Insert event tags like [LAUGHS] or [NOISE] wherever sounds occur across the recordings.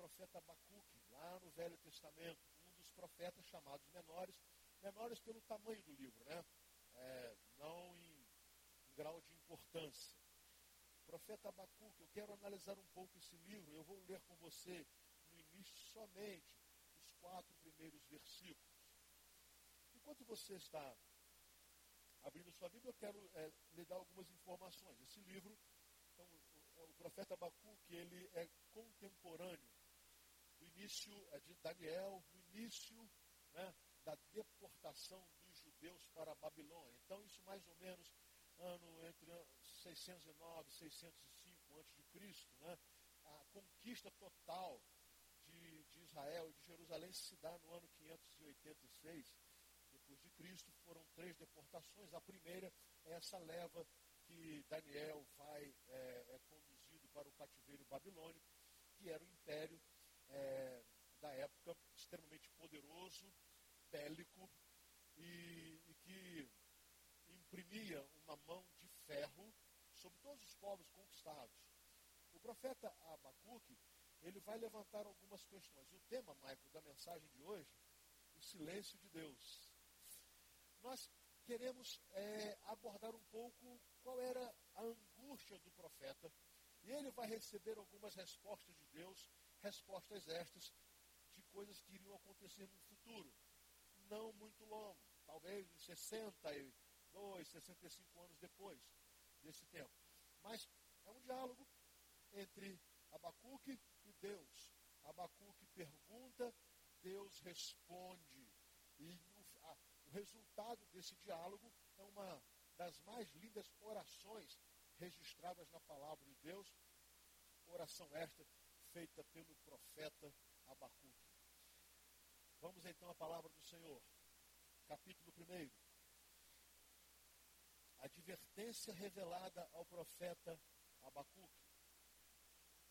profeta Abacuque, lá no Velho Testamento, um dos profetas chamados menores, menores pelo tamanho do livro, né? É, não em, em grau de importância. Profeta Abacuque, eu quero analisar um pouco esse livro, eu vou ler com você no início somente os quatro primeiros versículos. Enquanto você está abrindo sua Bíblia, eu quero é, lhe dar algumas informações. Esse livro, então, o, o profeta Abacuque, ele é contemporâneo início é, de Daniel, no início né, da deportação dos judeus para a Babilônia. Então, isso mais ou menos ano entre 609 e 605 a.C., né, a conquista total de, de Israel e de Jerusalém se dá no ano 586 depois de Cristo. Foram três deportações. A primeira é essa leva que Daniel vai é, é conduzido para o cativeiro babilônico, que era o império é, da época extremamente poderoso, bélico e, e que imprimia uma mão de ferro sobre todos os povos conquistados. O profeta Abacuque, ele vai levantar algumas questões. O tema, Michael, da mensagem de hoje, o silêncio de Deus. Nós queremos é, abordar um pouco qual era a angústia do profeta. E ele vai receber algumas respostas de Deus, respostas estas de coisas que iriam acontecer no futuro. Não muito longo, talvez 62, 65 anos depois desse tempo. Mas é um diálogo entre Abacuque e Deus. Abacuque pergunta, Deus responde. E a, o resultado desse diálogo é uma das mais lindas orações registradas na palavra de Deus. Oração esta feita pelo profeta Abacuque. Vamos então à palavra do Senhor. Capítulo 1. Advertência revelada ao profeta Abacuque.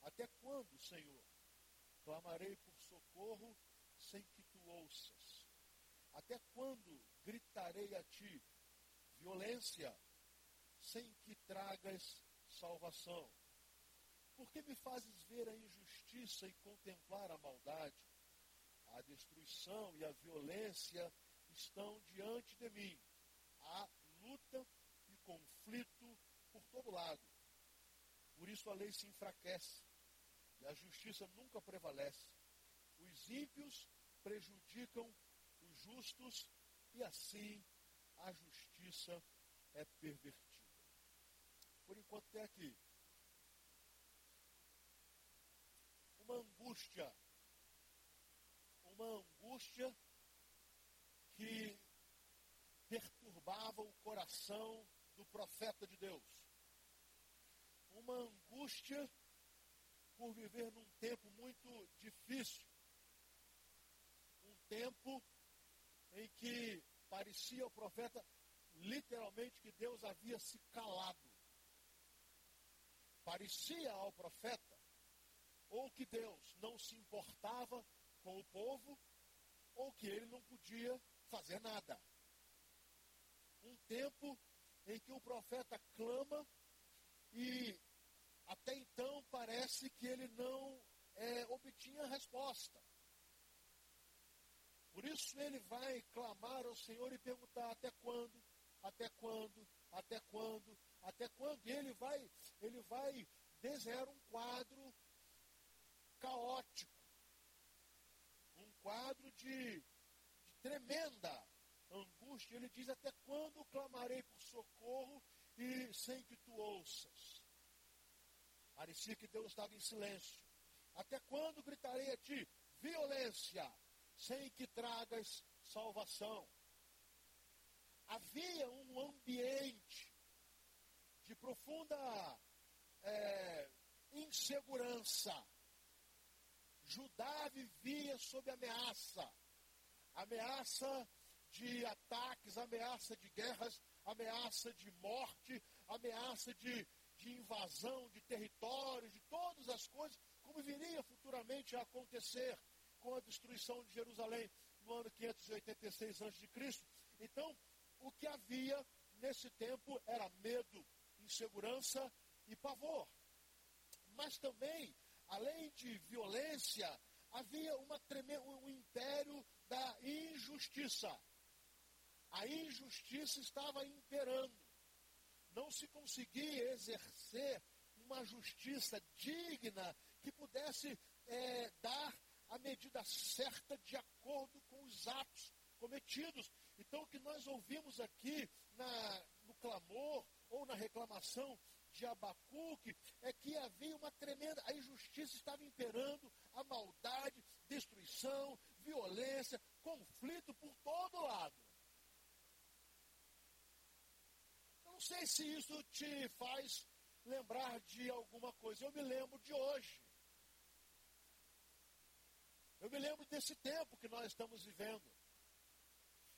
Até quando, Senhor, clamarei por socorro sem que tu ouças? Até quando gritarei a ti violência sem que tragas salvação? Por que me fazes ver a injustiça e contemplar a maldade? A destruição e a violência estão diante de mim. Há luta e conflito por todo lado. Por isso a lei se enfraquece e a justiça nunca prevalece. Os ímpios prejudicam os justos e assim a justiça é pervertida. Por enquanto até aqui. Uma angústia uma angústia que perturbava o coração do profeta de Deus. Uma angústia por viver num tempo muito difícil. Um tempo em que parecia ao profeta literalmente que Deus havia se calado. Parecia ao profeta ou que Deus não se importava com o povo ou que ele não podia fazer nada. Um tempo em que o profeta clama e até então parece que ele não é, obtinha resposta. Por isso ele vai clamar ao Senhor e perguntar até quando, até quando, até quando, até quando. E ele vai, ele vai desenhar um quadro caótico quadro de, de tremenda angústia. Ele diz: Até quando clamarei por socorro e sem que tu ouças? Parecia que Deus estava em silêncio. Até quando gritarei a ti violência, sem que tragas salvação? Havia um ambiente de profunda é, insegurança Judá vivia sob ameaça. Ameaça de ataques, ameaça de guerras, ameaça de morte, ameaça de, de invasão de territórios, de todas as coisas, como viria futuramente a acontecer com a destruição de Jerusalém no ano 586 a.C. Então, o que havia nesse tempo era medo, insegurança e pavor. Mas também além de violência, havia uma tremenda, um império da injustiça. A injustiça estava imperando. Não se conseguia exercer uma justiça digna que pudesse é, dar a medida certa de acordo com os atos cometidos. Então, o que nós ouvimos aqui na, no clamor ou na reclamação de Abacuque é que havia uma tremenda, a injustiça estava imperando, a maldade, destruição, violência, conflito por todo lado. Eu não sei se isso te faz lembrar de alguma coisa. Eu me lembro de hoje. Eu me lembro desse tempo que nós estamos vivendo.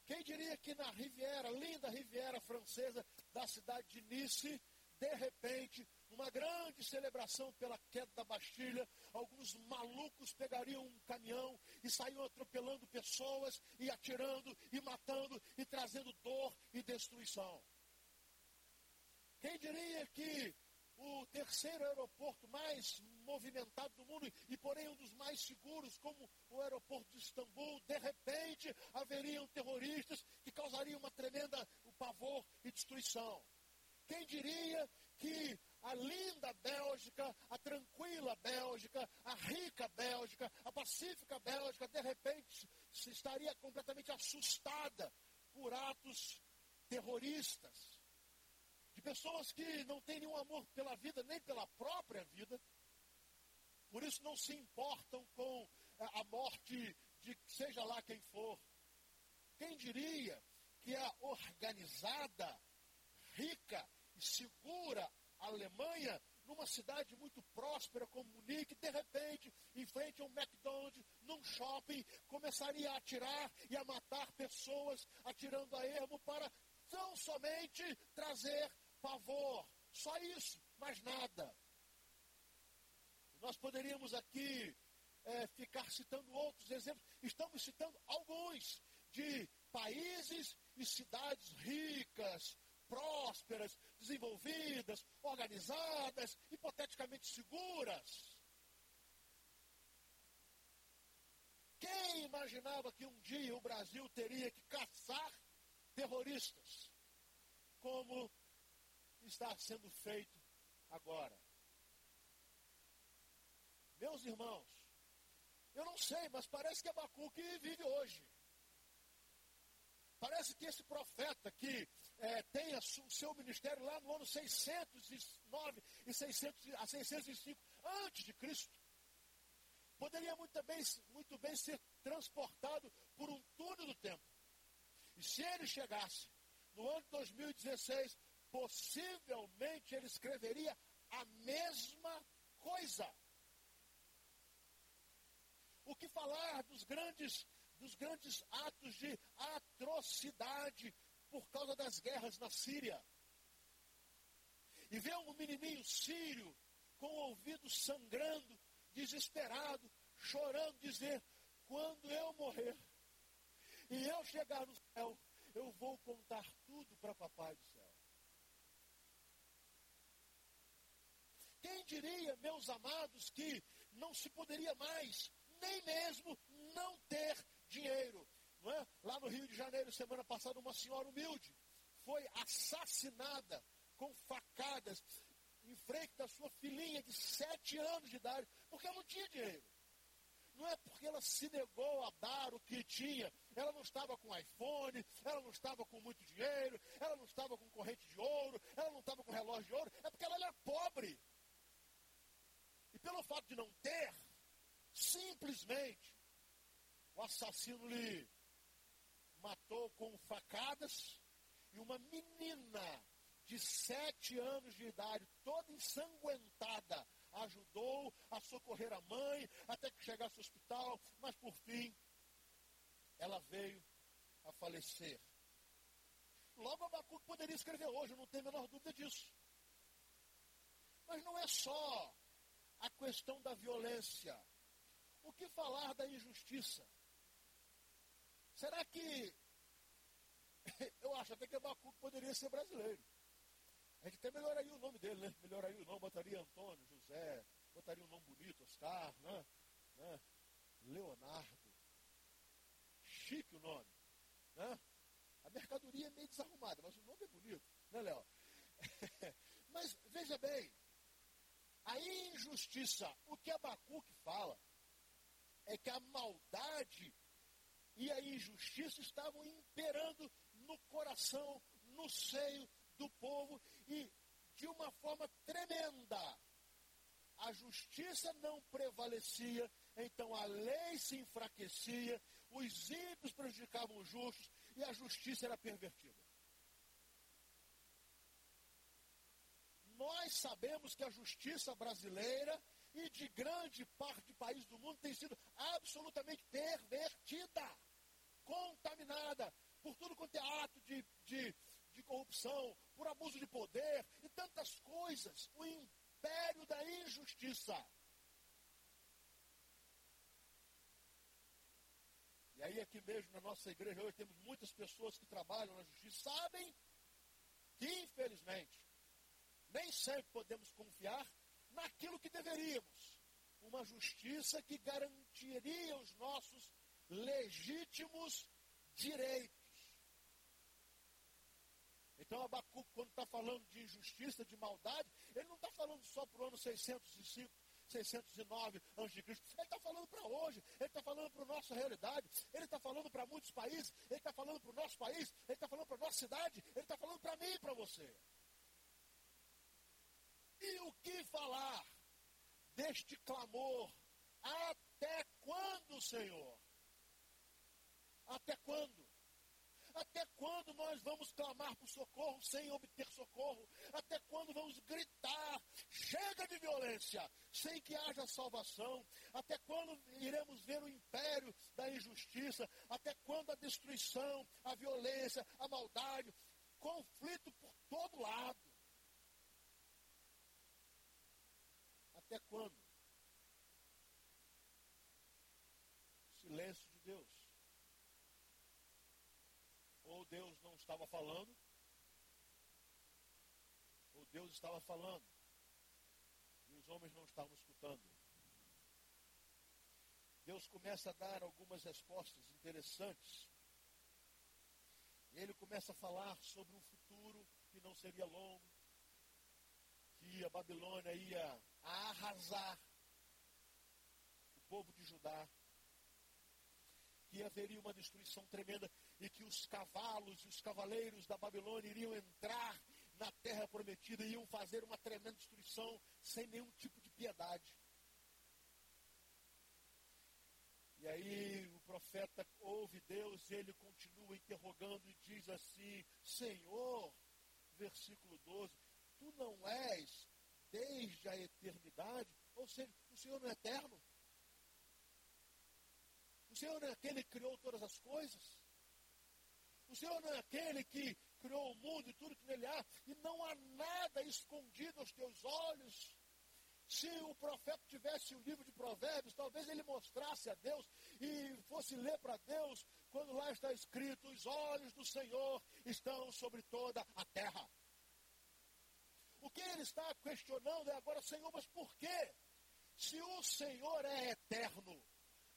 Quem diria que na Riviera, linda Riviera francesa da cidade de Nice, de repente, numa grande celebração pela queda da Bastilha, alguns malucos pegariam um caminhão e saíam atropelando pessoas e atirando e matando e trazendo dor e destruição. Quem diria que o terceiro aeroporto mais movimentado do mundo e, porém, um dos mais seguros, como o aeroporto de Istambul, de repente haveriam terroristas que causariam uma tremenda pavor e destruição. Quem diria que a linda Bélgica, a tranquila Bélgica, a rica Bélgica, a pacífica Bélgica, de repente se estaria completamente assustada por atos terroristas de pessoas que não têm nenhum amor pela vida, nem pela própria vida, por isso não se importam com a morte de seja lá quem for. Quem diria que a organizada, rica segura Alemanha, numa cidade muito próspera como Munique, de repente, em frente a um McDonald's, num shopping, começaria a atirar e a matar pessoas, atirando a ermo para tão somente trazer pavor. Só isso, mais nada. Nós poderíamos aqui é, ficar citando outros exemplos. Estamos citando alguns de países e cidades ricas, prósperas, desenvolvidas, organizadas, hipoteticamente seguras. Quem imaginava que um dia o Brasil teria que caçar terroristas, como está sendo feito agora? Meus irmãos, eu não sei, mas parece que é Abacuque vive hoje. Parece que esse profeta que é, tem o seu ministério lá no ano 609 e 600, a 605 antes de Cristo, poderia muito bem, muito bem ser transportado por um túnel do tempo. E se ele chegasse no ano 2016, possivelmente ele escreveria a mesma coisa. O que falar dos grandes, dos grandes atos de atrocidade por causa das guerras na Síria? E ver um menininho sírio com o ouvido sangrando, desesperado, chorando, dizer: quando eu morrer e eu chegar no céu, eu vou contar tudo para papai do céu. Quem diria, meus amados, que não se poderia mais nem mesmo não ter dinheiro. É? Lá no Rio de Janeiro, semana passada, uma senhora humilde foi assassinada com facadas em frente da sua filhinha de sete anos de idade, porque ela não tinha dinheiro. Não é porque ela se negou a dar o que tinha. Ela não estava com iPhone, ela não estava com muito dinheiro, ela não estava com corrente de ouro, ela não estava com relógio de ouro. É porque ela era pobre. E pelo fato de não ter, Simplesmente, o assassino lhe matou com facadas e uma menina de sete anos de idade, toda ensanguentada, ajudou a socorrer a mãe até que chegasse ao hospital, mas por fim ela veio a falecer. Logo Abacuque poderia escrever hoje, não tenho a menor dúvida disso. Mas não é só a questão da violência. O que falar da injustiça? Será que. [LAUGHS] Eu acho até que Abacuque poderia ser brasileiro. A gente até melhoraria o nome dele, né? Melhoraria o nome, botaria Antônio, José, botaria um nome bonito, Oscar, né? né? Leonardo. Chique o nome. Né? A mercadoria é meio desarrumada, mas o nome é bonito, né, Léo? [LAUGHS] mas veja bem, a injustiça, o que Abacuque fala, é que a maldade e a injustiça estavam imperando no coração, no seio do povo e de uma forma tremenda. A justiça não prevalecia, então a lei se enfraquecia, os ímpios prejudicavam os justos e a justiça era pervertida. Nós sabemos que a justiça brasileira e de grande parte de países do mundo tem sido absolutamente pervertida, contaminada por tudo quanto é ato de, de, de corrupção, por abuso de poder e tantas coisas. O império da injustiça. E aí, aqui mesmo na nossa igreja, hoje temos muitas pessoas que trabalham na justiça, sabem que, infelizmente, nem sempre podemos confiar naquilo que deveríamos. Uma justiça que garantiria os nossos legítimos direitos. Então, Abacuco, quando está falando de injustiça, de maldade, ele não está falando só para o ano 605, 609 a.C. Ele está falando para hoje, ele está falando para a nossa realidade, ele está falando para muitos países, ele está falando para o nosso país, ele está falando para a nossa cidade, ele está falando para mim e para você. E o que falar deste clamor? Até quando, Senhor? Até quando? Até quando nós vamos clamar por socorro sem obter socorro? Até quando vamos gritar, chega de violência, sem que haja salvação? Até quando iremos ver o império da injustiça? Até quando a destruição, a violência, a maldade, conflito por todo lado? Até quando? Silêncio de Deus. Não estava falando, ou Deus estava falando, e os homens não estavam escutando. Deus começa a dar algumas respostas interessantes. Ele começa a falar sobre um futuro que não seria longo, que a Babilônia ia arrasar o povo de Judá, que haveria uma destruição tremenda e que os cavalos e os cavaleiros da Babilônia iriam entrar na terra prometida e iam fazer uma tremenda destruição sem nenhum tipo de piedade. E aí o profeta ouve Deus e ele continua interrogando e diz assim: Senhor, versículo 12, tu não és desde a eternidade. Ou seja, o Senhor não é eterno. Senhor não é aquele que criou todas as coisas. O Senhor não é aquele que criou o mundo e tudo que nele há, e não há nada escondido aos teus olhos. Se o profeta tivesse o um livro de provérbios, talvez ele mostrasse a Deus e fosse ler para Deus, quando lá está escrito: os olhos do Senhor estão sobre toda a terra. O que ele está questionando é agora, Senhor, mas por quê? Se o Senhor é eterno,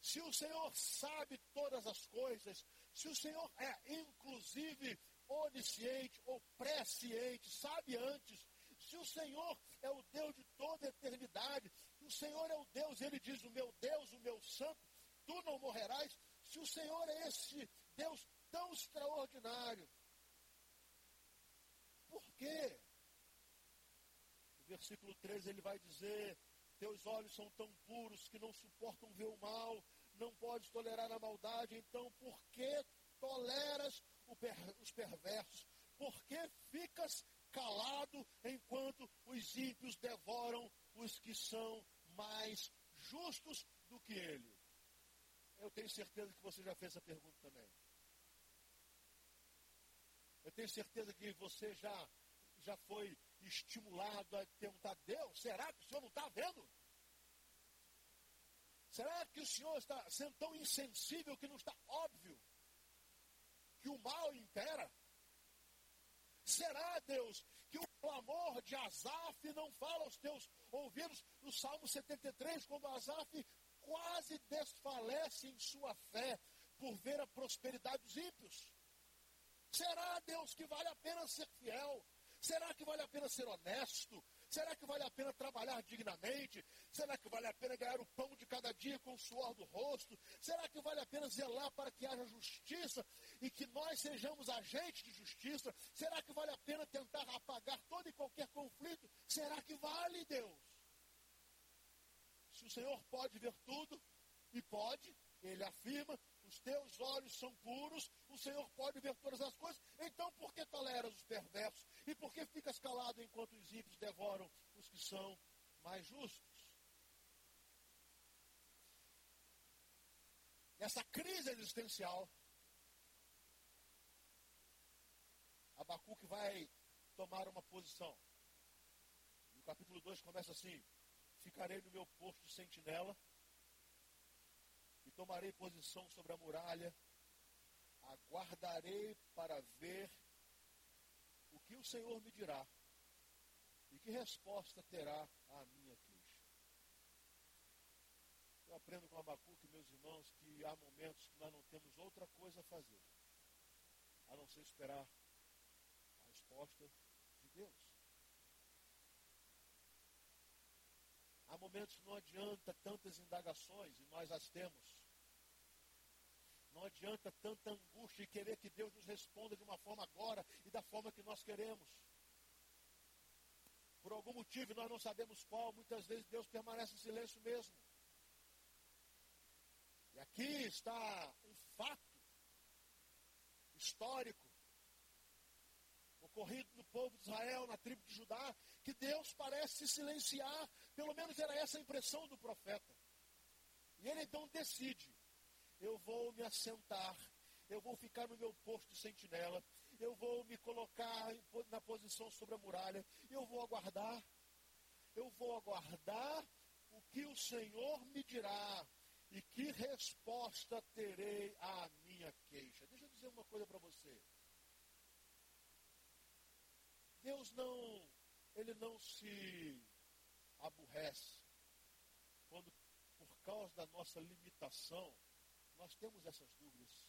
se o Senhor sabe todas as coisas, se o Senhor é inclusive onisciente ou presciente, sabe antes, se o Senhor é o Deus de toda a eternidade, o Senhor é o Deus, ele diz: O meu Deus, o meu santo, tu não morrerás. Se o Senhor é esse Deus tão extraordinário, por quê? versículo 13 ele vai dizer: Teus olhos são tão puros que não suportam ver o mal, não podes tolerar a maldade, então por que toleras os perversos? Por que ficas calado enquanto os ímpios devoram os que são mais justos do que ele? Eu tenho certeza que você já fez essa pergunta também. Eu tenho certeza que você já, já foi estimulado a perguntar, Deus, será que o Senhor não está vendo? Será que o Senhor está sendo tão insensível que não está óbvio que o mal impera? Será, Deus, que o clamor de Asaf não fala aos teus ouvidos no Salmo 73, quando Asaf quase desfalece em sua fé por ver a prosperidade dos ímpios? Será, Deus, que vale a pena ser fiel? Será que vale a pena ser honesto? Será que vale a pena trabalhar dignamente? Será que vale a pena ganhar o pão de cada dia com o suor do rosto? Será que vale a pena zelar para que haja justiça e que nós sejamos agentes de justiça? Será que vale a pena tentar apagar todo e qualquer conflito? Será que vale, Deus? Se o Senhor pode ver tudo, e pode, ele afirma, os teus olhos são puros, o Senhor pode ver todas as coisas, então por que toleras os perversos? E por que ficas calado enquanto os ímpios devoram os que são mais justos? Nessa crise existencial, Abacuque vai tomar uma posição. No capítulo 2 começa assim: Ficarei no meu posto de sentinela tomarei posição sobre a muralha, aguardarei para ver o que o Senhor me dirá e que resposta terá a minha queixa. Eu aprendo com Abacuque, meus irmãos, que há momentos que nós não temos outra coisa a fazer a não ser esperar a resposta de Deus. Há momentos que não adianta tantas indagações, e nós as temos. Não adianta tanta angústia e querer que Deus nos responda de uma forma agora e da forma que nós queremos. Por algum motivo, nós não sabemos qual, muitas vezes Deus permanece em silêncio mesmo. E aqui está um fato histórico ocorrido no povo de Israel, na tribo de Judá, que Deus parece se silenciar, pelo menos era essa a impressão do profeta. E ele então decide: eu vou me assentar, eu vou ficar no meu posto de sentinela, eu vou me colocar na posição sobre a muralha, eu vou aguardar, eu vou aguardar o que o Senhor me dirá e que resposta terei à minha queixa. Deixa eu dizer uma coisa para você. Deus não, ele não se aborrece quando, por causa da nossa limitação, nós temos essas dúvidas.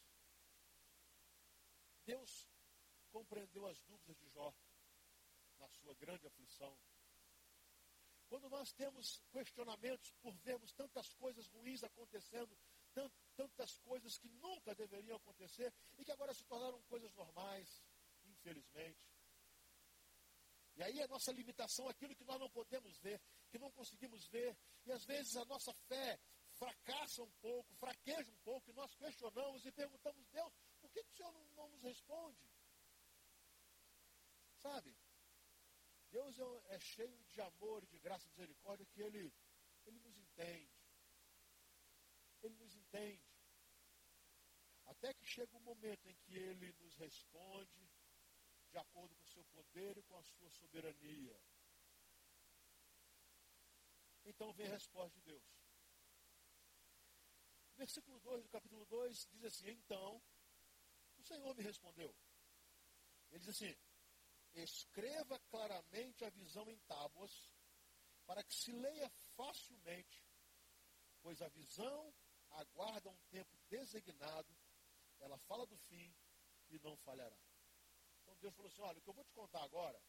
Deus compreendeu as dúvidas de Jó na sua grande aflição. Quando nós temos questionamentos por vermos tantas coisas ruins acontecendo, tantas coisas que nunca deveriam acontecer e que agora se tornaram coisas normais, infelizmente. E aí a nossa limitação, aquilo que nós não podemos ver, que não conseguimos ver, e às vezes a nossa fé fracassa um pouco, fraqueja um pouco, e nós questionamos e perguntamos, Deus, por que, que o Senhor não, não nos responde? Sabe? Deus é, é cheio de amor e de graça e misericórdia que Ele, Ele nos entende. Ele nos entende. Até que chega o um momento em que Ele nos responde de acordo com o seu poder e com a sua soberania. Então vem a resposta de Deus. Versículo 2 do capítulo 2 diz assim: Então o Senhor me respondeu. Ele diz assim: Escreva claramente a visão em tábuas, para que se leia facilmente, pois a visão aguarda um tempo designado, ela fala do fim e não falhará. Então Deus falou assim: olha, o que eu vou te contar agora,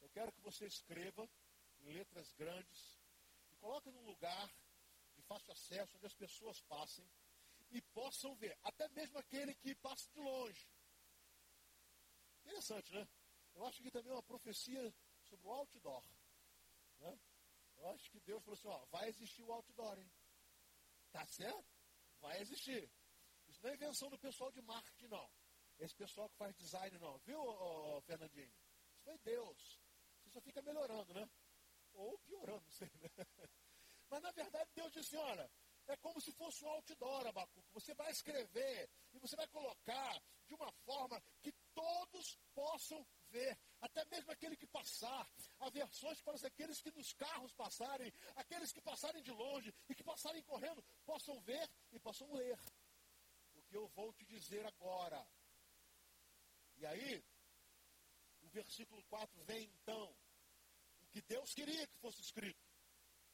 eu quero que você escreva em letras grandes e coloque num lugar de fácil acesso, onde as pessoas passem e possam ver, até mesmo aquele que passa de longe. Interessante, né? Eu acho que também é uma profecia sobre o outdoor. Né? Eu acho que Deus falou assim, ó, vai existir o outdoor, hein? Tá certo? Vai existir. Isso não é invenção do pessoal de marketing, não. Esse pessoal que faz design não, viu, Fernandinho? Isso foi Deus. Você só fica melhorando, né? Ou piorando, não sei, né? [LAUGHS] Mas na verdade Deus disse, olha, é como se fosse um outdoor, Abacuque. Você vai escrever e você vai colocar de uma forma que todos possam ver. Até mesmo aquele que passar. Há versões para aqueles que nos carros passarem, aqueles que passarem de longe e que passarem correndo, possam ver e possam ler. O que eu vou te dizer agora. E aí, versículo 4 vem então o que Deus queria que fosse escrito.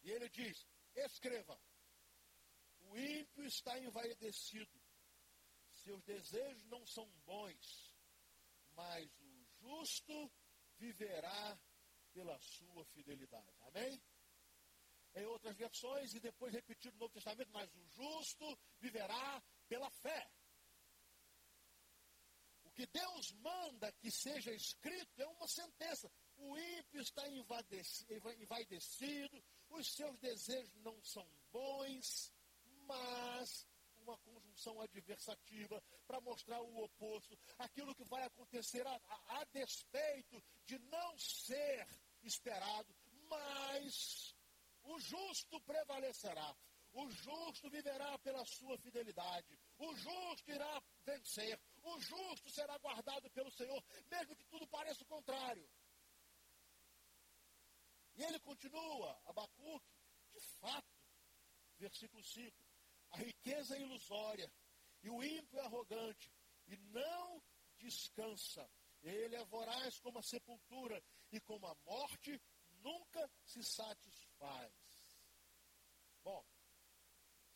E ele diz: escreva. O ímpio está envaidecido, seus desejos não são bons, mas o justo viverá pela sua fidelidade. Amém? Em outras versões, e depois repetido no Novo Testamento, mas o justo viverá pela fé. O que Deus manda que seja escrito é uma sentença. O ímpio está envaidecido, os seus desejos não são bons, mas uma conjunção adversativa para mostrar o oposto, aquilo que vai acontecer a, a, a despeito de não ser esperado, mas o justo prevalecerá. O justo viverá pela sua fidelidade. O justo irá vencer. O justo será guardado pelo Senhor, mesmo que tudo pareça o contrário. E ele continua, Abacuque, de fato, versículo 5: a riqueza é ilusória, e o ímpio é arrogante, e não descansa. Ele é voraz como a sepultura, e como a morte nunca se satisfaz. Bom,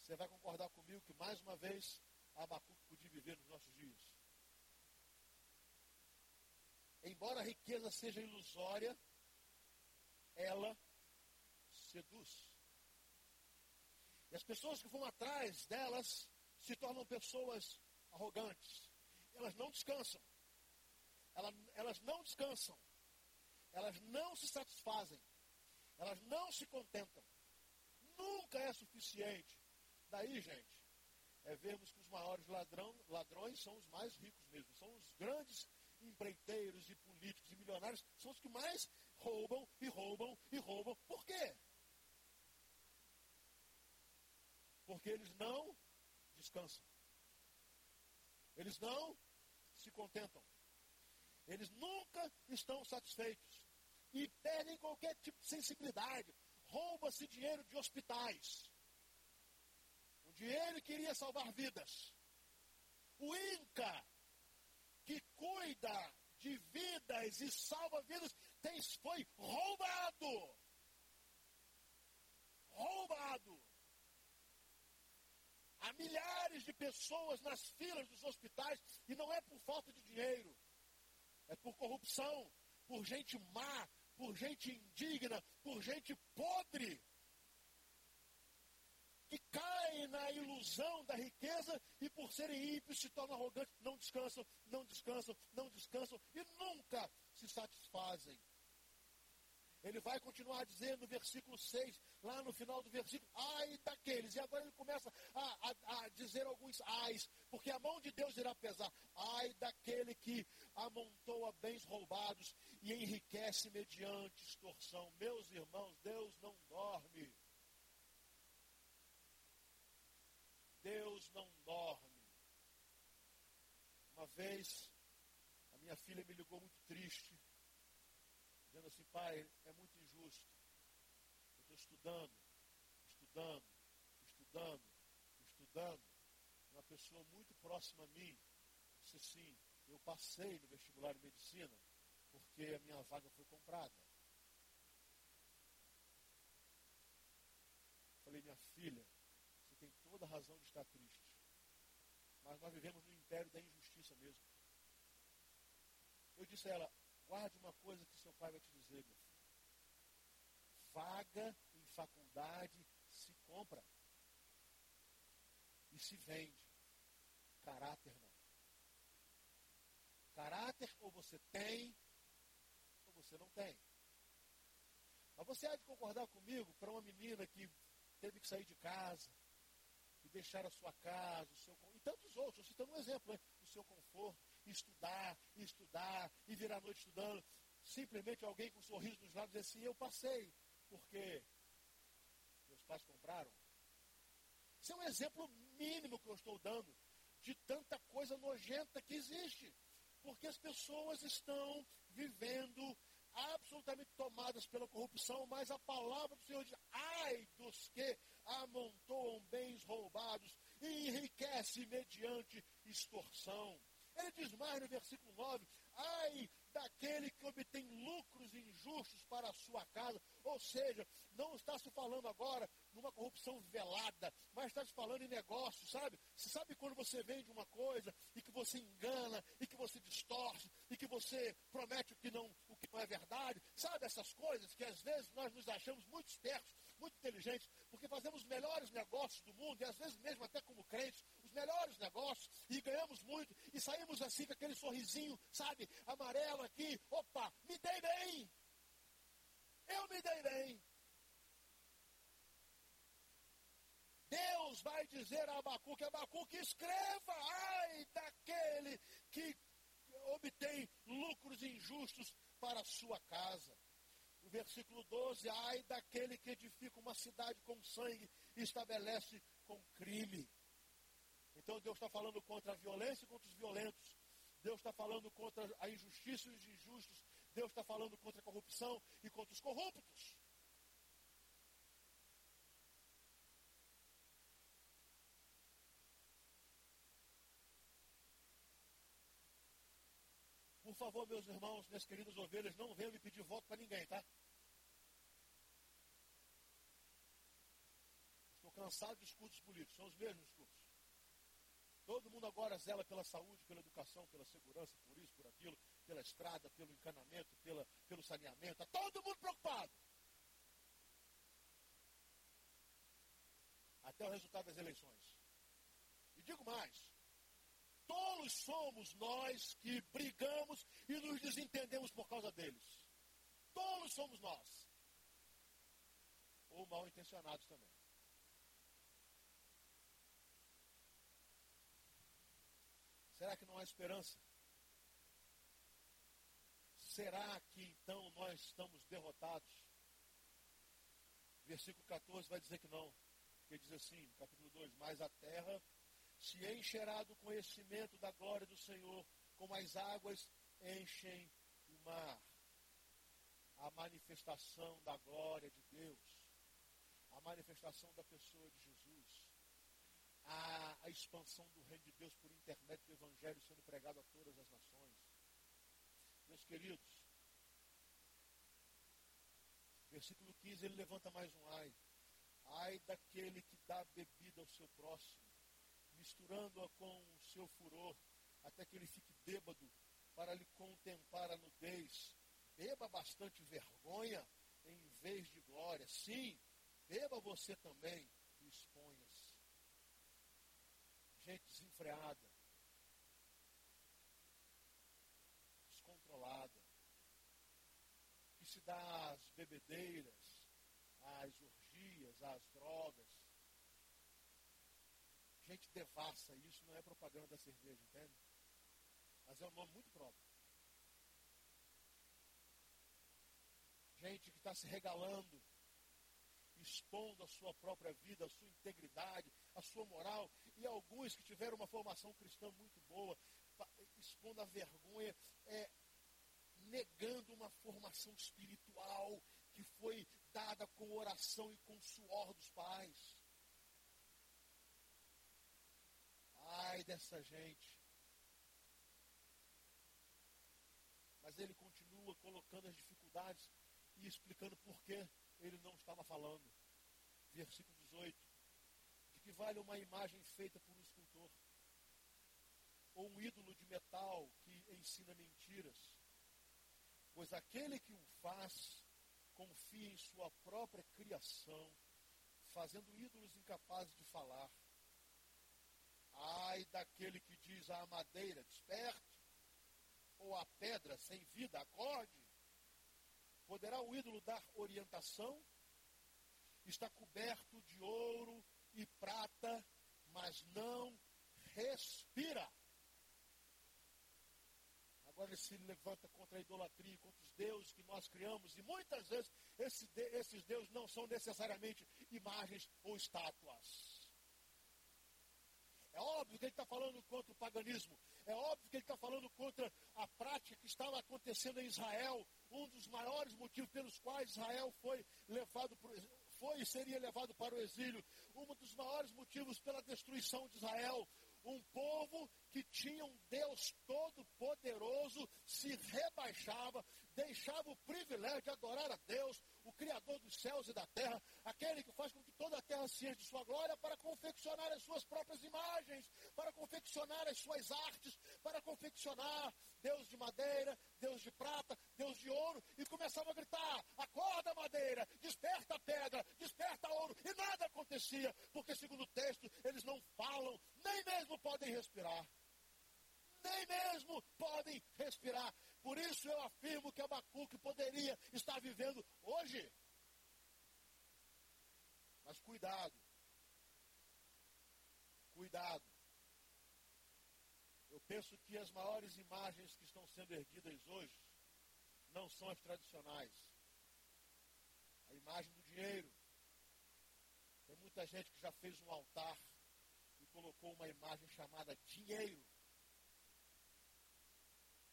você vai concordar comigo que mais uma vez Abacuque podia viver nos nossos dias. Embora a riqueza seja ilusória, ela seduz. E as pessoas que vão atrás delas se tornam pessoas arrogantes. Elas não descansam. Elas, não descansam. Elas não se satisfazem. Elas não se contentam. Nunca é suficiente. Daí, gente, é vermos que os maiores ladrão, ladrões são os mais ricos mesmo. São os grandes empreiteiros e políticos e milionários. São os que mais roubam e roubam e roubam. Por quê? Porque eles não descansam. Eles não se contentam. Eles nunca estão satisfeitos. E perdem qualquer tipo de sensibilidade. Rouba-se dinheiro de hospitais. O dinheiro queria salvar vidas. O Inca, que cuida de vidas e salva vidas, tem, foi roubado. Roubado. Há milhares de pessoas nas filas dos hospitais e não é por falta de dinheiro, é por corrupção, por gente má, por gente indigna, por gente podre, que cai na ilusão da riqueza e por serem ímpios se tornam arrogantes, não descansam, não descansam, não descansam e nunca se satisfazem. Ele vai continuar dizendo no versículo 6, lá no final do versículo, ai daqueles. E agora ele começa a, a, a dizer alguns ais, porque a mão de Deus irá pesar. Ai daquele que amontoa bens roubados e enriquece mediante extorsão. Meus irmãos, Deus não dorme. Deus não dorme. Uma vez, a minha filha me ligou muito triste dizendo assim, pai, é muito injusto. Eu estou estudando, estudando, estudando, estudando. Uma pessoa muito próxima a mim disse assim, eu passei no vestibular de medicina porque a minha vaga foi comprada. Falei, minha filha, você tem toda a razão de estar triste. Mas nós vivemos no império da injustiça mesmo. Eu disse a ela, Guarde uma coisa que seu pai vai te dizer, meu filho. Vaga em faculdade se compra e se vende. Caráter não. Caráter ou você tem ou você não tem. Mas você há de concordar comigo para uma menina que teve que sair de casa e deixar a sua casa, o seu, e tantos outros, citando um exemplo, né? o seu conforto, estudar, estudar, e virar a noite estudando. Simplesmente alguém com um sorriso nos lábios diz assim, eu passei, porque meus pais compraram. Isso é um exemplo mínimo que eu estou dando de tanta coisa nojenta que existe. Porque as pessoas estão vivendo absolutamente tomadas pela corrupção, mas a palavra do Senhor diz: ai dos que amontoam bens roubados e enriquece mediante extorsão. Ele diz mais no versículo 9: ai daquele que obtém lucros injustos para a sua casa. Ou seja, não está se falando agora numa corrupção velada, mas está se falando em negócio, sabe? Você sabe quando você vende uma coisa e que você engana, e que você distorce, e que você promete o que não, o que não é verdade? Sabe essas coisas que às vezes nós nos achamos muito espertos, muito inteligentes, porque fazemos os melhores negócios do mundo, e às vezes mesmo até como crentes, melhores negócios, e ganhamos muito, e saímos assim com aquele sorrisinho, sabe, amarelo aqui, opa, me dei bem. Eu me dei bem. Deus vai dizer a Abacuque, Abacuque, escreva, ai daquele que obtém lucros injustos para a sua casa. O versículo 12, ai daquele que edifica uma cidade com sangue e estabelece com crime. Então Deus está falando contra a violência e contra os violentos. Deus está falando contra a injustiça e os injustos. Deus está falando contra a corrupção e contra os corruptos. Por favor, meus irmãos, minhas queridas ovelhas, não venham me pedir voto para ninguém, tá? Estou cansado de discursos políticos, são os mesmos discursos. Todo mundo agora zela pela saúde, pela educação, pela segurança, por isso, por aquilo, pela estrada, pelo encanamento, pela, pelo saneamento. Está todo mundo preocupado. Até o resultado das eleições. E digo mais: tolos somos nós que brigamos e nos desentendemos por causa deles. Tolos somos nós. Ou mal intencionados também. Será que não há esperança? Será que então nós estamos derrotados? Versículo 14 vai dizer que não. Ele diz assim, capítulo 2: Mas a terra se encherá do conhecimento da glória do Senhor, como as águas enchem o mar. A manifestação da glória de Deus, a manifestação da pessoa de Jesus a, a expansão do reino de Deus por intermédio do Evangelho sendo pregado a todas as nações. Meus queridos, versículo 15, ele levanta mais um ai. Ai daquele que dá bebida ao seu próximo, misturando-a com o seu furor, até que ele fique bêbado, para lhe contemplar a nudez. Beba bastante vergonha em vez de glória. Sim, beba você também gente desenfreada, descontrolada, que se dá às bebedeiras, às orgias, às drogas. Gente devassa, isso não é propaganda da cerveja, entende? Mas é um nome muito próprio. Gente que está se regalando expondo a sua própria vida, a sua integridade, a sua moral, e alguns que tiveram uma formação cristã muito boa, expondo a vergonha, é, negando uma formação espiritual que foi dada com oração e com suor dos pais. Ai dessa gente. Mas ele continua colocando as dificuldades e explicando por quê ele não estava falando. Versículo 18. De que vale uma imagem feita por um escultor? Ou um ídolo de metal que ensina mentiras? Pois aquele que o faz confia em sua própria criação, fazendo ídolos incapazes de falar. Ai daquele que diz à madeira, desperte, ou à pedra sem vida, acorde. Poderá o ídolo dar orientação? Está coberto de ouro e prata, mas não respira. Agora ele se levanta contra a idolatria, contra os deuses que nós criamos, e muitas vezes esses, deuses não são necessariamente imagens ou estátuas. É óbvio que ele está falando contra o paganismo. É óbvio que ele está falando contra a prática que estava acontecendo em Israel. Um dos maiores motivos pelos quais Israel foi levado foi e seria levado para o exílio. Um dos maiores motivos pela destruição de Israel. Um povo que tinha um Deus todo-poderoso se rebaixava, deixava o privilégio de adorar a Deus, o Criador dos céus e da terra, aquele que faz com que toda a terra se de sua glória, para confeccionar as suas próprias imagens, para confeccionar as suas artes, para confeccionar Deus de madeira, Deus de prata, Deus de ouro, e começava a gritar: acorda madeira, desperta pedra, desperta ouro, e nada acontecia, porque segundo o texto, eles não falam, nem mesmo podem respirar. Nem mesmo podem respirar. Por isso eu afirmo que Abacuque poderia estar vivendo hoje. Mas cuidado. Cuidado. Eu penso que as maiores imagens que estão sendo erguidas hoje não são as tradicionais. A imagem do dinheiro. Tem muita gente que já fez um altar e colocou uma imagem chamada dinheiro.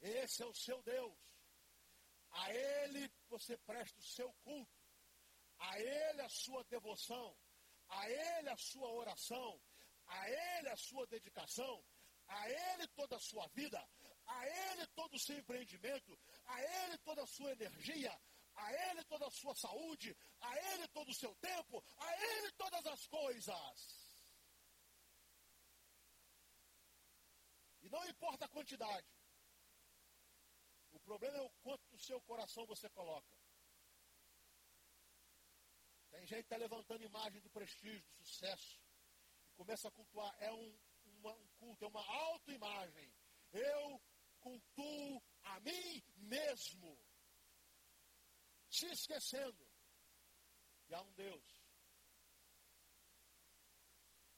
Esse é o seu Deus. A Ele você presta o seu culto. A Ele a sua devoção. A Ele a sua oração. A Ele a sua dedicação. A Ele toda a sua vida. A Ele todo o seu empreendimento. A Ele toda a sua energia. A Ele toda a sua saúde. A Ele todo o seu tempo. A Ele todas as coisas. E não importa a quantidade. O problema é o quanto do seu coração você coloca. Tem gente que está levantando imagem do prestígio, do sucesso, e começa a cultuar. É um, uma, um culto, é uma autoimagem. Eu cultuo a mim mesmo, se esquecendo que há um Deus,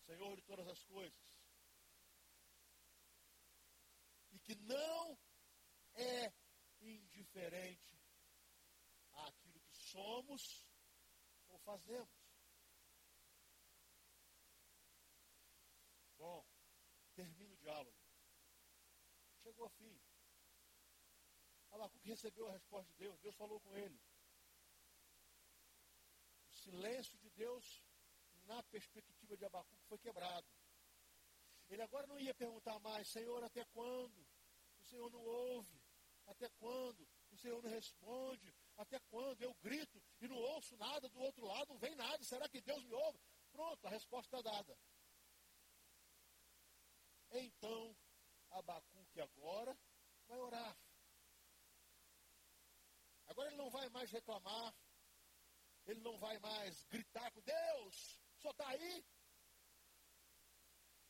Senhor de todas as coisas, e que não é indiferente àquilo que somos ou fazemos. Bom, termino o diálogo. Chegou ao fim. Abacuque recebeu a resposta de Deus, Deus falou com ele. O silêncio de Deus, na perspectiva de Abacuque, foi quebrado. Ele agora não ia perguntar mais, Senhor, até quando? O Senhor não ouve. Até quando? O Senhor não responde. Até quando? Eu grito e não ouço nada do outro lado, não vem nada. Será que Deus me ouve? Pronto, a resposta está dada. Então, Abacuque agora vai orar. Agora ele não vai mais reclamar, ele não vai mais gritar com Deus, senhor está aí?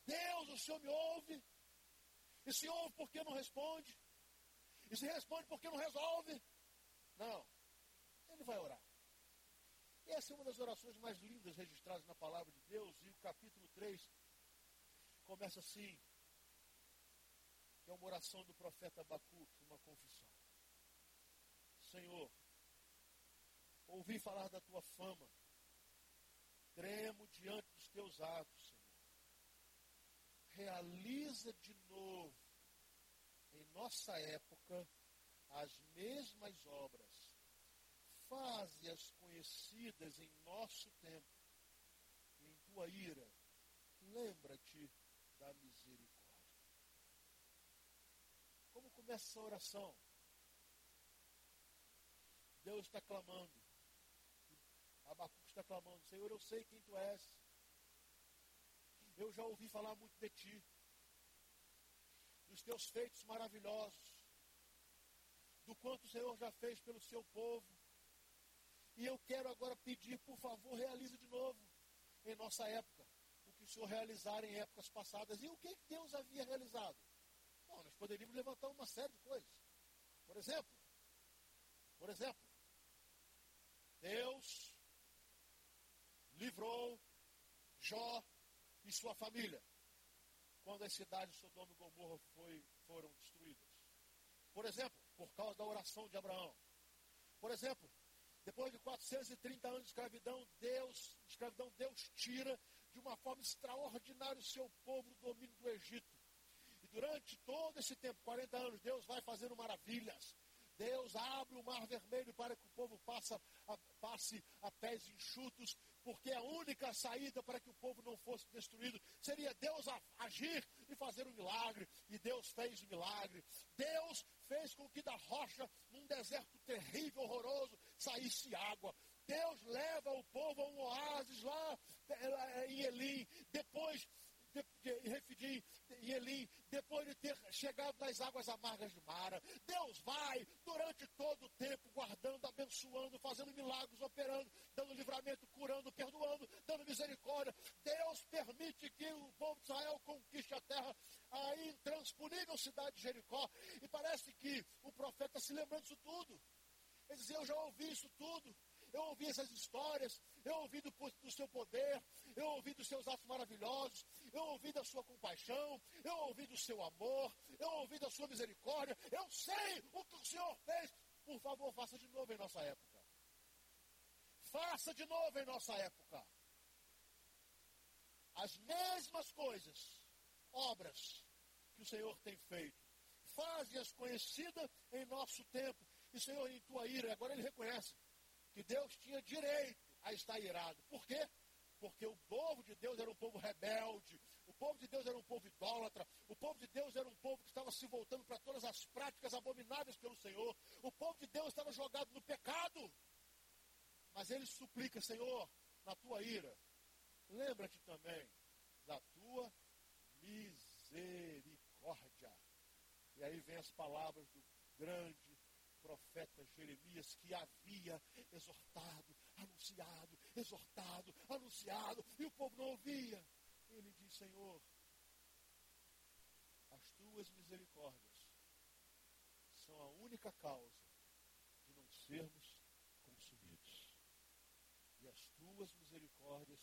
Deus, o senhor me ouve? E se ouve, por que não responde? E se responde porque não resolve. Não. Ele vai orar. Essa é uma das orações mais lindas registradas na palavra de Deus. E o capítulo 3 começa assim. É uma oração do profeta Abacuque, uma confissão. Senhor, ouvi falar da tua fama. Tremo diante dos teus atos, Senhor. Realiza de novo em nossa época as mesmas obras. Faze-as conhecidas em nosso tempo. Em tua ira, lembra-te da misericórdia. Como começa essa oração? Deus está clamando. Abacuque está clamando. Senhor, eu sei quem tu és. Eu já ouvi falar muito de ti dos teus feitos maravilhosos, do quanto o Senhor já fez pelo seu povo. E eu quero agora pedir, por favor, realize de novo em nossa época o que o Senhor realizara em épocas passadas. E o que Deus havia realizado? Bom, nós poderíamos levantar uma série de coisas. Por exemplo, por exemplo, Deus livrou Jó e sua família quando as cidades de Sodoma e Gomorra foi, foram destruídas. Por exemplo, por causa da oração de Abraão. Por exemplo, depois de 430 anos de escravidão, Deus, de escravidão, Deus tira de uma forma extraordinária o seu povo do domínio do Egito. E durante todo esse tempo, 40 anos, Deus vai fazendo maravilhas. Deus abre o mar vermelho para que o povo passe a, passe a pés enxutos porque a única saída para que o povo não fosse destruído seria Deus agir e fazer um milagre, e Deus fez o milagre. Deus fez com que da rocha, num deserto terrível, horroroso, saísse água. Deus leva o povo a um oásis lá eh, em Elim. Depois de, de Refidim e Elim, depois de ter chegado nas águas amargas de Mara. Deus vai durante todo o tempo guardando, abençoando, fazendo milagres, operando, dando livramento, curando, perdoando, dando misericórdia. Deus permite que o povo de Israel conquiste a terra, a intransponível cidade de Jericó. E parece que o profeta se lembrando disso tudo. Ele dizia, eu já ouvi isso tudo eu ouvi essas histórias, eu ouvi do, do seu poder, eu ouvi dos seus atos maravilhosos, eu ouvi da sua compaixão, eu ouvi do seu amor, eu ouvi da sua misericórdia, eu sei o que o Senhor fez. Por favor, faça de novo em nossa época. Faça de novo em nossa época. As mesmas coisas, obras que o Senhor tem feito. Faze-as conhecidas em nosso tempo. E, Senhor, em tua ira, agora ele reconhece que Deus tinha direito a estar irado. Por quê? Porque o povo de Deus era um povo rebelde, o povo de Deus era um povo idólatra, o povo de Deus era um povo que estava se voltando para todas as práticas abomináveis pelo Senhor, o povo de Deus estava jogado no pecado. Mas ele suplica, Senhor, na tua ira, lembra-te também da tua misericórdia. E aí vem as palavras do grande profeta Jeremias que havia exortado, anunciado, exortado, anunciado, e o povo não ouvia. Ele diz: Senhor, as tuas misericórdias são a única causa de não sermos consumidos. E as tuas misericórdias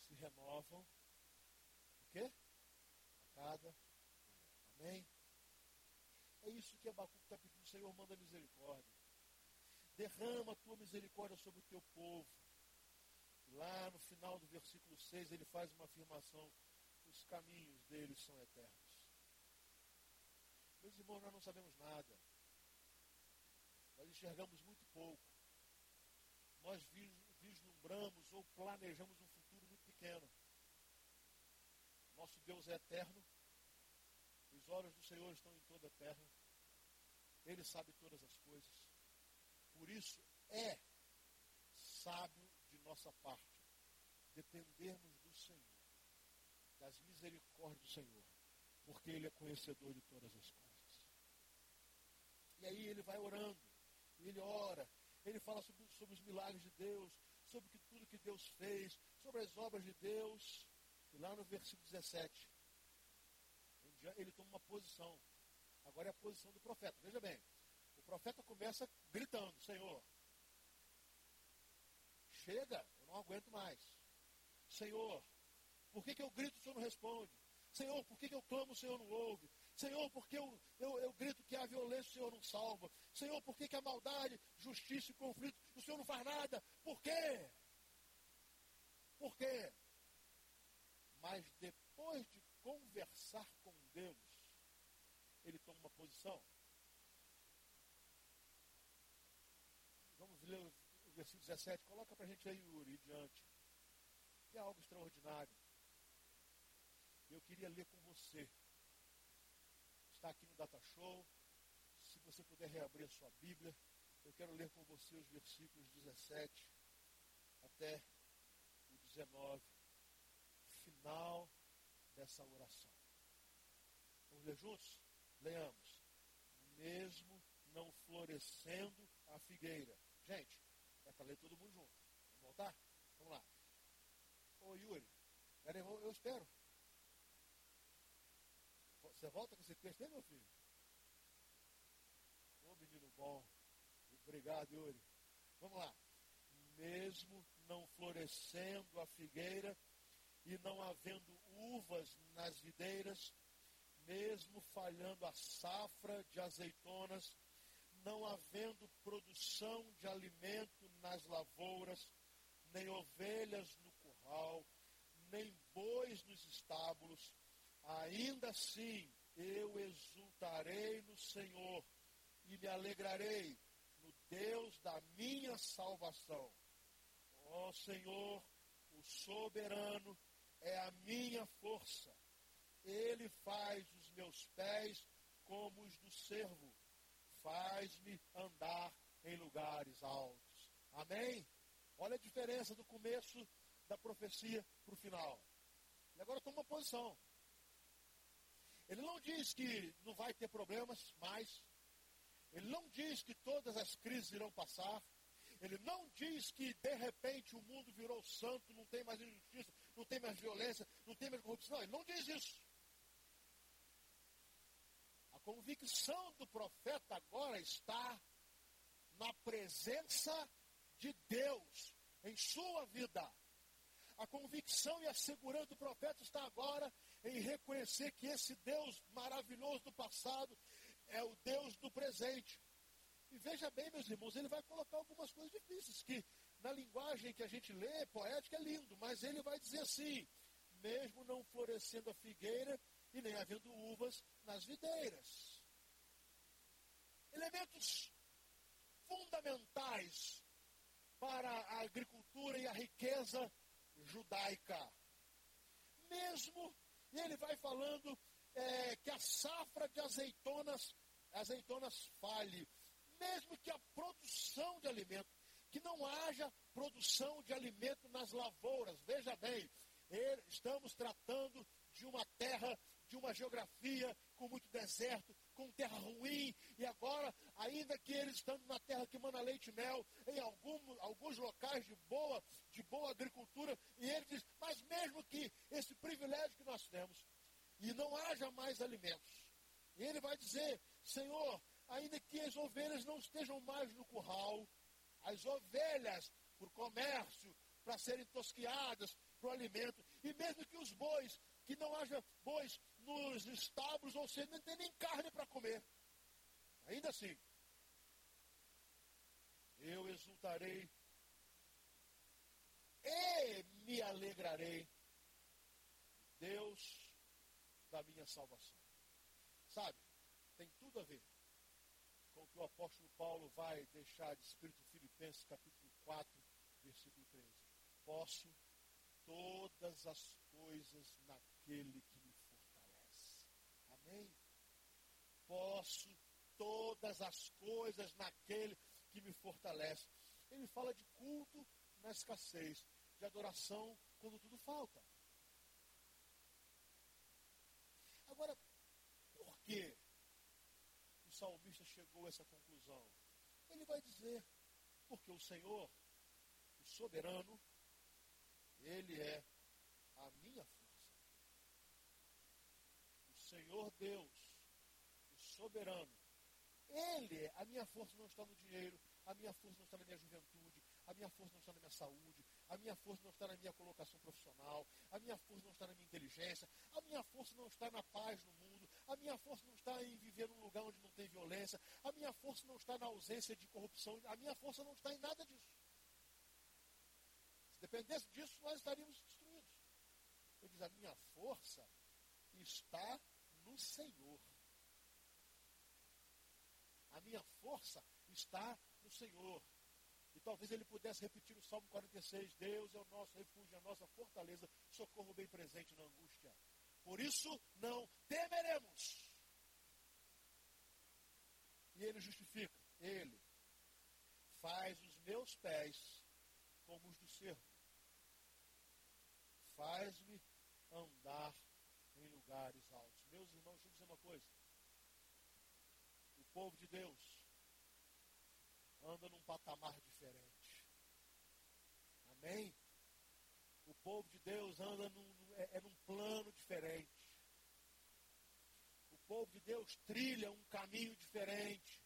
se renovam, o quê? A cada Amém? É isso que Abacuque está pedindo. Senhor, manda misericórdia. Derrama a tua misericórdia sobre o teu povo. Lá no final do versículo 6, ele faz uma afirmação: os caminhos deles são eternos. Meus irmãos, nós não sabemos nada. Nós enxergamos muito pouco. Nós vislumbramos ou planejamos um futuro muito pequeno. Nosso Deus é eterno os olhos do Senhor estão em toda a terra. Ele sabe todas as coisas. Por isso é sábio de nossa parte dependermos do Senhor, das misericórdias do Senhor, porque Ele é conhecedor de todas as coisas. E aí ele vai orando, ele ora, ele fala sobre, sobre os milagres de Deus, sobre que, tudo que Deus fez, sobre as obras de Deus. E lá no versículo 17, ele toma uma posição. Agora é a posição do profeta. Veja bem, profeta começa gritando, Senhor, chega, eu não aguento mais. Senhor, por que, que eu grito e o Senhor não responde? Senhor, por que, que eu clamo e o Senhor não ouve? Senhor, por que eu, eu, eu grito que a violência o Senhor não salva? Senhor, por que, que a maldade, justiça e conflito, o Senhor não faz nada? Por quê? Por quê? Mas depois de conversar com Deus, ele toma uma posição. Vamos ler o versículo 17. Coloca para a gente aí, Yuri, diante. É algo extraordinário. Eu queria ler com você. Está aqui no Data Show. Se você puder reabrir a sua Bíblia, eu quero ler com você os versículos 17 até o 19. Final dessa oração. Vamos ler juntos? Leamos. Mesmo não florescendo a figueira. Gente, é para ler todo mundo junto. Vamos voltar? Vamos lá. Ô Yuri, eu, eu espero. Você volta com esse texto aí, meu filho? Ô menino bom. Obrigado, Yuri. Vamos lá. Mesmo não florescendo a figueira, e não havendo uvas nas videiras, mesmo falhando a safra de azeitonas, não havendo produção de alimento nas lavouras, nem ovelhas no curral, nem bois nos estábulos, ainda assim eu exultarei no Senhor e me alegrarei no Deus da minha salvação. Ó Senhor, o soberano, é a minha força. Ele faz os meus pés como os do servo, faz-me andar em lugares altos. Amém? Olha a diferença do começo da profecia para o final. E agora toma uma posição. Ele não diz que não vai ter problemas mais. Ele não diz que todas as crises irão passar. Ele não diz que de repente o mundo virou santo, não tem mais injustiça, não tem mais violência, não tem mais corrupção. Ele não diz isso. Convicção do profeta agora está na presença de Deus em sua vida. A convicção e a segurança do profeta está agora em reconhecer que esse Deus maravilhoso do passado é o Deus do presente. E veja bem, meus irmãos, ele vai colocar algumas coisas difíceis, que na linguagem que a gente lê, poética, é lindo, mas ele vai dizer assim: mesmo não florescendo a figueira e nem havendo uvas nas videiras. Elementos fundamentais para a agricultura e a riqueza judaica. Mesmo, e ele vai falando é, que a safra de azeitonas, azeitonas falhe, mesmo que a produção de alimento, que não haja produção de alimento nas lavouras. Veja bem, estamos tratando de uma terra, de uma geografia com muito deserto, com terra ruim, e agora, ainda que eles estando na terra que manda leite e mel, em algum, alguns locais de boa, de boa agricultura, e ele diz, mas mesmo que esse privilégio que nós temos, e não haja mais alimentos, e ele vai dizer, Senhor, ainda que as ovelhas não estejam mais no curral, as ovelhas por comércio, para serem tosquiadas, para o alimento, e mesmo que os bois, que não haja bois nos estábulos, ou seja, não tem nem carne para comer. Ainda assim, eu exultarei e me alegrarei, Deus da minha salvação. Sabe, tem tudo a ver com o que o apóstolo Paulo vai deixar de Espírito Filipenses, capítulo 4, versículo 13. Posso todas as coisas naquele que. Amém? Posso todas as coisas naquele que me fortalece. Ele fala de culto na escassez, de adoração quando tudo falta. Agora, por que salmista chegou a essa conclusão? Ele vai dizer, porque o Senhor, o soberano, ele é a minha força. Senhor Deus, o soberano, ele, é, a minha força não está no dinheiro, a minha força não está na minha juventude, a minha força não está na minha saúde, a minha força não está na minha colocação profissional, a minha força não está na minha inteligência, a minha força não está na paz no mundo, a minha força não está em viver num lugar onde não tem violência, a minha força não está na ausência de corrupção, a minha força não está em nada disso. Se dependesse disso, nós estaríamos destruídos. Ele diz: a minha força está no Senhor. A minha força está no Senhor. E talvez ele pudesse repetir o Salmo 46, Deus é o nosso refúgio, a nossa fortaleza, socorro bem presente na angústia. Por isso não temeremos. E ele justifica, ele faz os meus pés como os do cervo. Faz-me andar em lugares altos. Meus irmãos, deixa eu dizer uma coisa. O povo de Deus anda num patamar diferente. Amém? O povo de Deus anda num, é, é num plano diferente. O povo de Deus trilha um caminho diferente.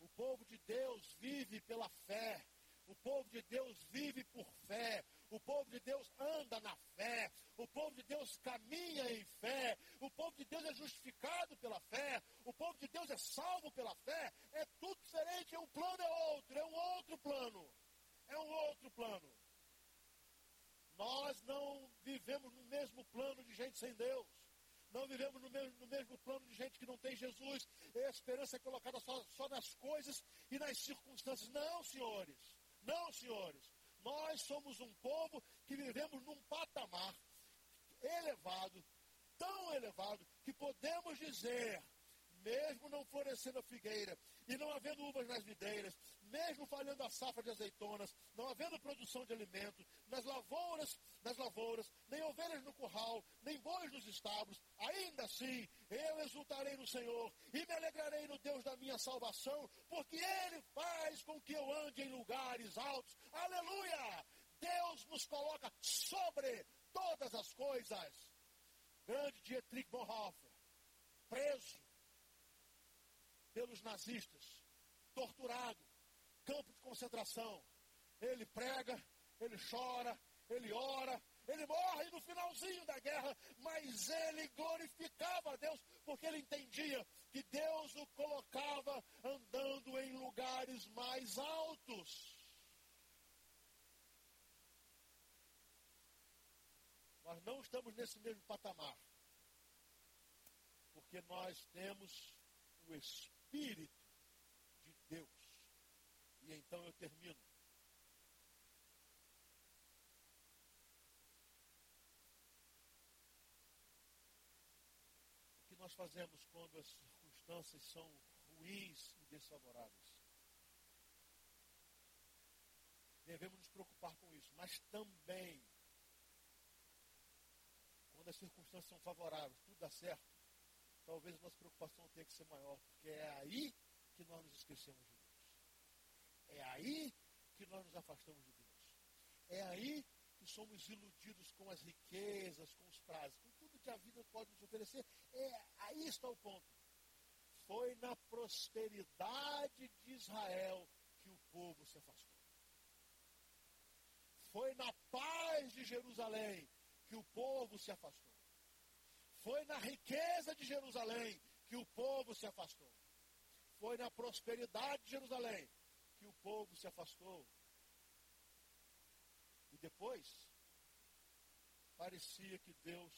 O povo de Deus vive pela fé. O povo de Deus vive por fé. O povo de Deus anda na fé. O povo de Deus caminha em fé. O povo de Deus justificado pela fé. O povo de Deus é salvo pela fé. É tudo diferente. É um plano, é outro. É um outro plano. É um outro plano. Nós não vivemos no mesmo plano de gente sem Deus. Não vivemos no mesmo, no mesmo plano de gente que não tem Jesus. a esperança é colocada só, só nas coisas e nas circunstâncias. Não, senhores. Não, senhores. Nós somos um povo que vivemos num patamar elevado, tão elevado que podemos dizer, mesmo não florescendo a figueira, e não havendo uvas nas videiras, mesmo falhando a safra de azeitonas, não havendo produção de alimento, nas lavouras, nas lavouras, nem ovelhas no curral, nem bois nos estábulos, ainda assim eu exultarei no Senhor e me alegrarei no Deus da minha salvação, porque Ele faz com que eu ande em lugares altos. Aleluia! Deus nos coloca sobre todas as coisas. Grande Dietrich Bonhoeffer, preso pelos nazistas, torturado, campo de concentração. Ele prega, ele chora, ele ora, ele morre no finalzinho da guerra, mas ele glorificava a Deus, porque ele entendia que Deus o colocava andando em lugares mais altos. Nós não estamos nesse mesmo patamar, porque nós temos o Espírito de Deus. E então eu termino. O que nós fazemos quando as circunstâncias são ruins e desfavoráveis? Devemos nos preocupar com isso, mas também, quando as circunstâncias são favoráveis, tudo dá certo, talvez nossa preocupação tenha que ser maior, porque é aí que nós nos esquecemos de Deus. É aí que nós nos afastamos de Deus. É aí que somos iludidos com as riquezas, com os prazos, com tudo que a vida pode nos oferecer. É, aí está o ponto. Foi na prosperidade de Israel que o povo se afastou. Foi na paz de Jerusalém que o povo se afastou. Foi na riqueza de Jerusalém que o povo se afastou. Foi na prosperidade de Jerusalém que o povo se afastou. E depois, parecia que Deus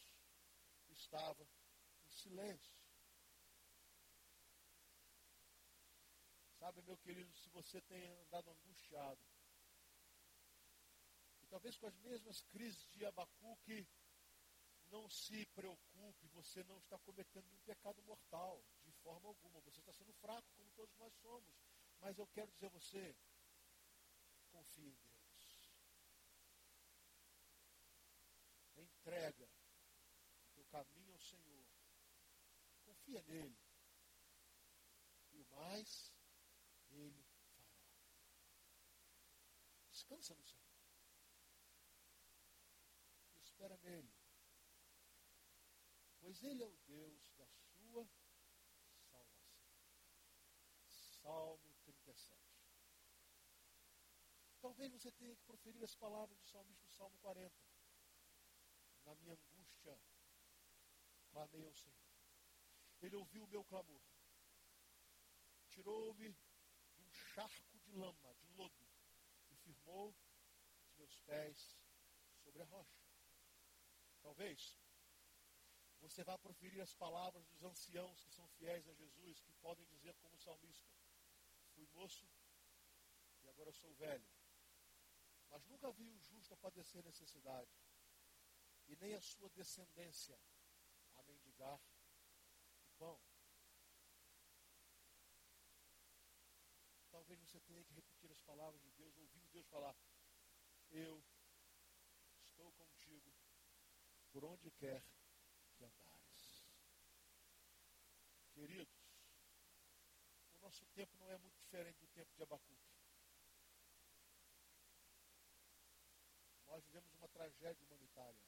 estava em silêncio. Sabe, meu querido, se você tem andado angustiado, talvez com as mesmas crises de Abacuque, não se preocupe, você não está cometendo nenhum pecado mortal, de forma alguma. Você está sendo fraco, como todos nós somos. Mas eu quero dizer a você, confie em Deus. Entrega o teu caminho ao Senhor. Confia nele. E o mais, ele fará. Descansa no Senhor. Espera pois Ele é o Deus da sua salvação. Salmo 37. Talvez você tenha que proferir as palavras do salmista do Salmo 40. Na minha angústia, clamei ao Senhor. Ele ouviu o meu clamor. Tirou-me de um charco de lama, de lodo, e firmou os meus pés sobre a rocha. Talvez você vai proferir as palavras dos anciãos que são fiéis a Jesus, que podem dizer como salmista: Fui moço e agora sou velho. Mas nunca vi o justo a padecer necessidade, e nem a sua descendência a mendigar o pão. Talvez você tenha que repetir as palavras de Deus, ouvindo Deus falar: Eu estou contigo por onde quer que andares. Queridos, o nosso tempo não é muito diferente do tempo de Abacuque. Nós vivemos uma tragédia humanitária.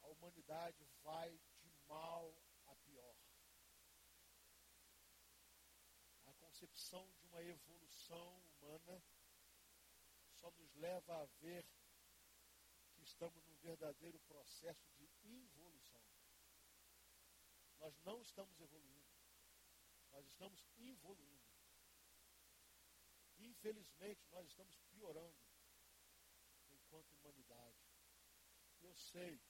A humanidade vai de mal a pior. A concepção de uma evolução humana só nos leva a ver estamos num verdadeiro processo de involução. Nós não estamos evoluindo. Nós estamos involuindo. Infelizmente, nós estamos piorando enquanto humanidade. Eu sei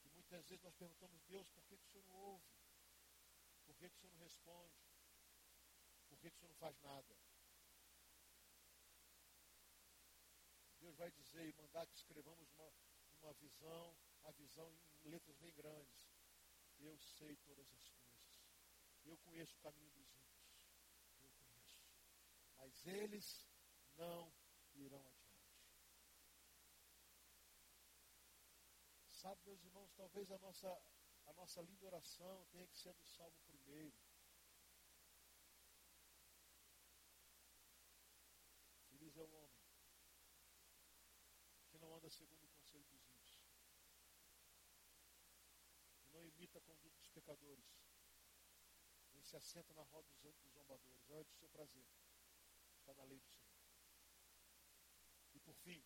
que muitas vezes nós perguntamos, Deus, por que, que o Senhor não ouve? Por que, que o Senhor não responde? Por que, que o Senhor não faz nada? Deus vai dizer e mandar que escrevamos uma, uma visão a visão em letras bem grandes. Eu sei todas as coisas. Eu conheço o caminho dos ímpios. Eu conheço. Mas eles não irão adiante. Sabe, meus irmãos, talvez a nossa, a nossa linda oração tenha que ser do Salmo primeiro. Feliz é o homem que não anda segundo o conselho dos ímpios, que não imita a conduta dos pecadores, nem se assenta na roda dos, zombadores, antes do seu prazer, está na lei do Senhor. E por fim,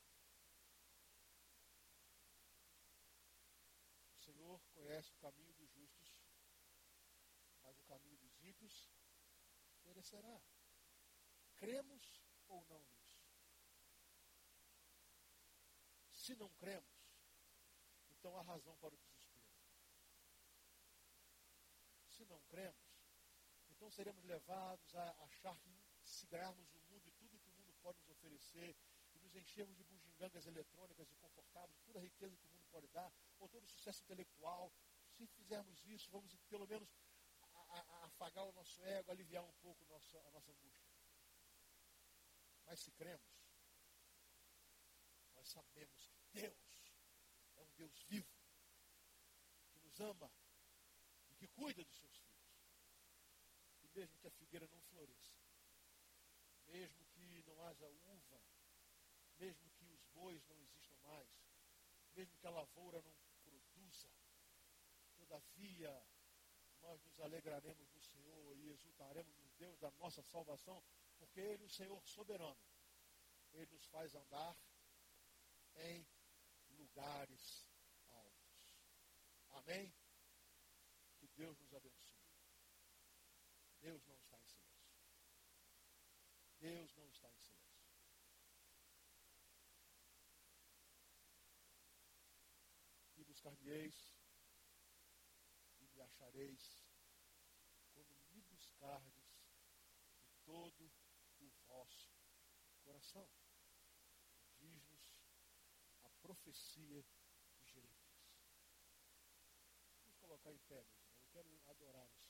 o Senhor conhece o caminho dos justos, mas o caminho dos ímpios perecerá. Cremos ou não nisso? Se não cremos, então há razão para o desespero. Se não cremos, então seremos levados a achar que se ganharmos o mundo e tudo que o mundo pode nos oferecer, e nos enchermos de bugigangas eletrônicas e confortáveis, toda a riqueza que o mundo pode dar, ou todo o sucesso intelectual, se fizermos isso, vamos pelo menos afagar o nosso ego, aliviar um pouco nosso, a nossa angústia. Mas se cremos, nós sabemos que Deus é um Deus vivo, que nos ama e que cuida dos seus filhos. E mesmo que a figueira não floresça, mesmo que não haja uva, mesmo que os bois não existam mais, mesmo que a lavoura não produza, todavia nós nos alegraremos no Senhor e exultaremos no Deus da nossa salvação, porque Ele, o Senhor soberano, Ele nos faz andar em lugares altos. Amém? Que Deus nos abençoe. Deus não está em silêncio. Deus não está em silêncio. E buscar-me-eis e me achareis quando me buscardes de todo o vosso coração profecia de Jeremias. Vamos colocar em pé. Eu quero adorar o.